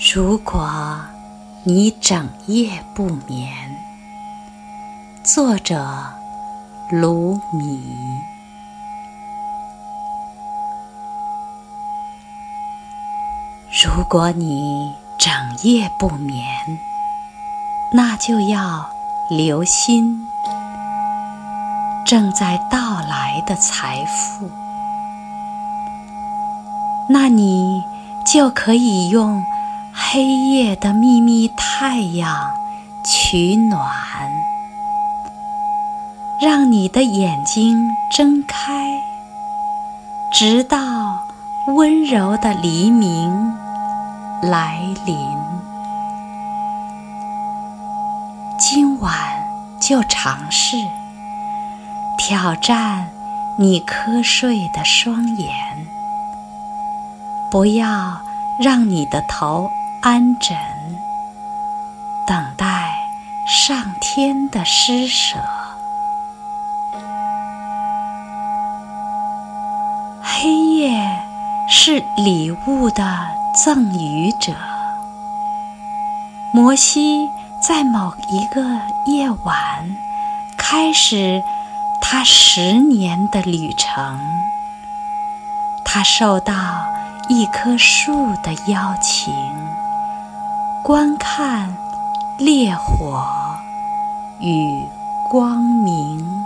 如果你整夜不眠，作者卢米。如果你整夜不眠，那就要留心正在到来的财富，那你就可以用。黑夜的秘密，太阳取暖，让你的眼睛睁开，直到温柔的黎明来临。今晚就尝试挑战你瞌睡的双眼，不要让你的头。安枕，等待上天的施舍。黑夜是礼物的赠予者。摩西在某一个夜晚开始他十年的旅程。他受到一棵树的邀请。观看烈火与光明。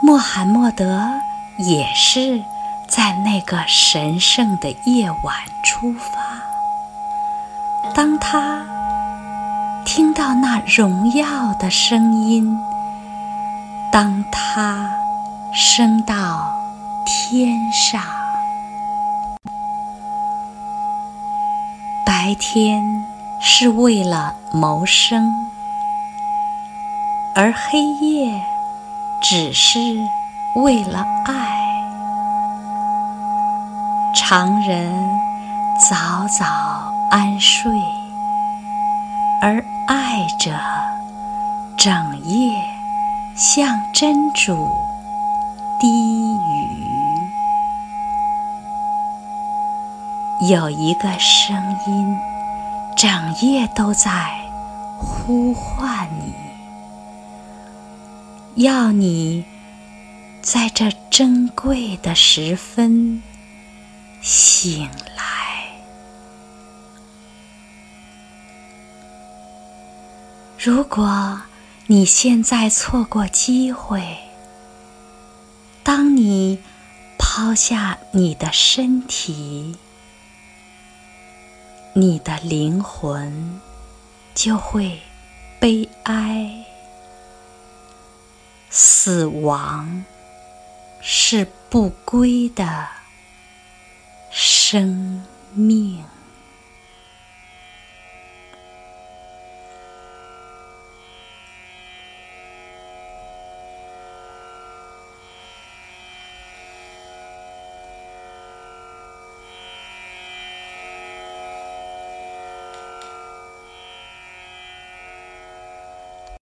穆罕默德也是在那个神圣的夜晚出发。当他听到那荣耀的声音，当他升到天上。白天是为了谋生，而黑夜只是为了爱。常人早早安睡，而爱者整夜向真主低有一个声音，整夜都在呼唤你，要你在这珍贵的时分醒来。如果你现在错过机会，当你抛下你的身体。你的灵魂就会悲哀。死亡是不归的生命。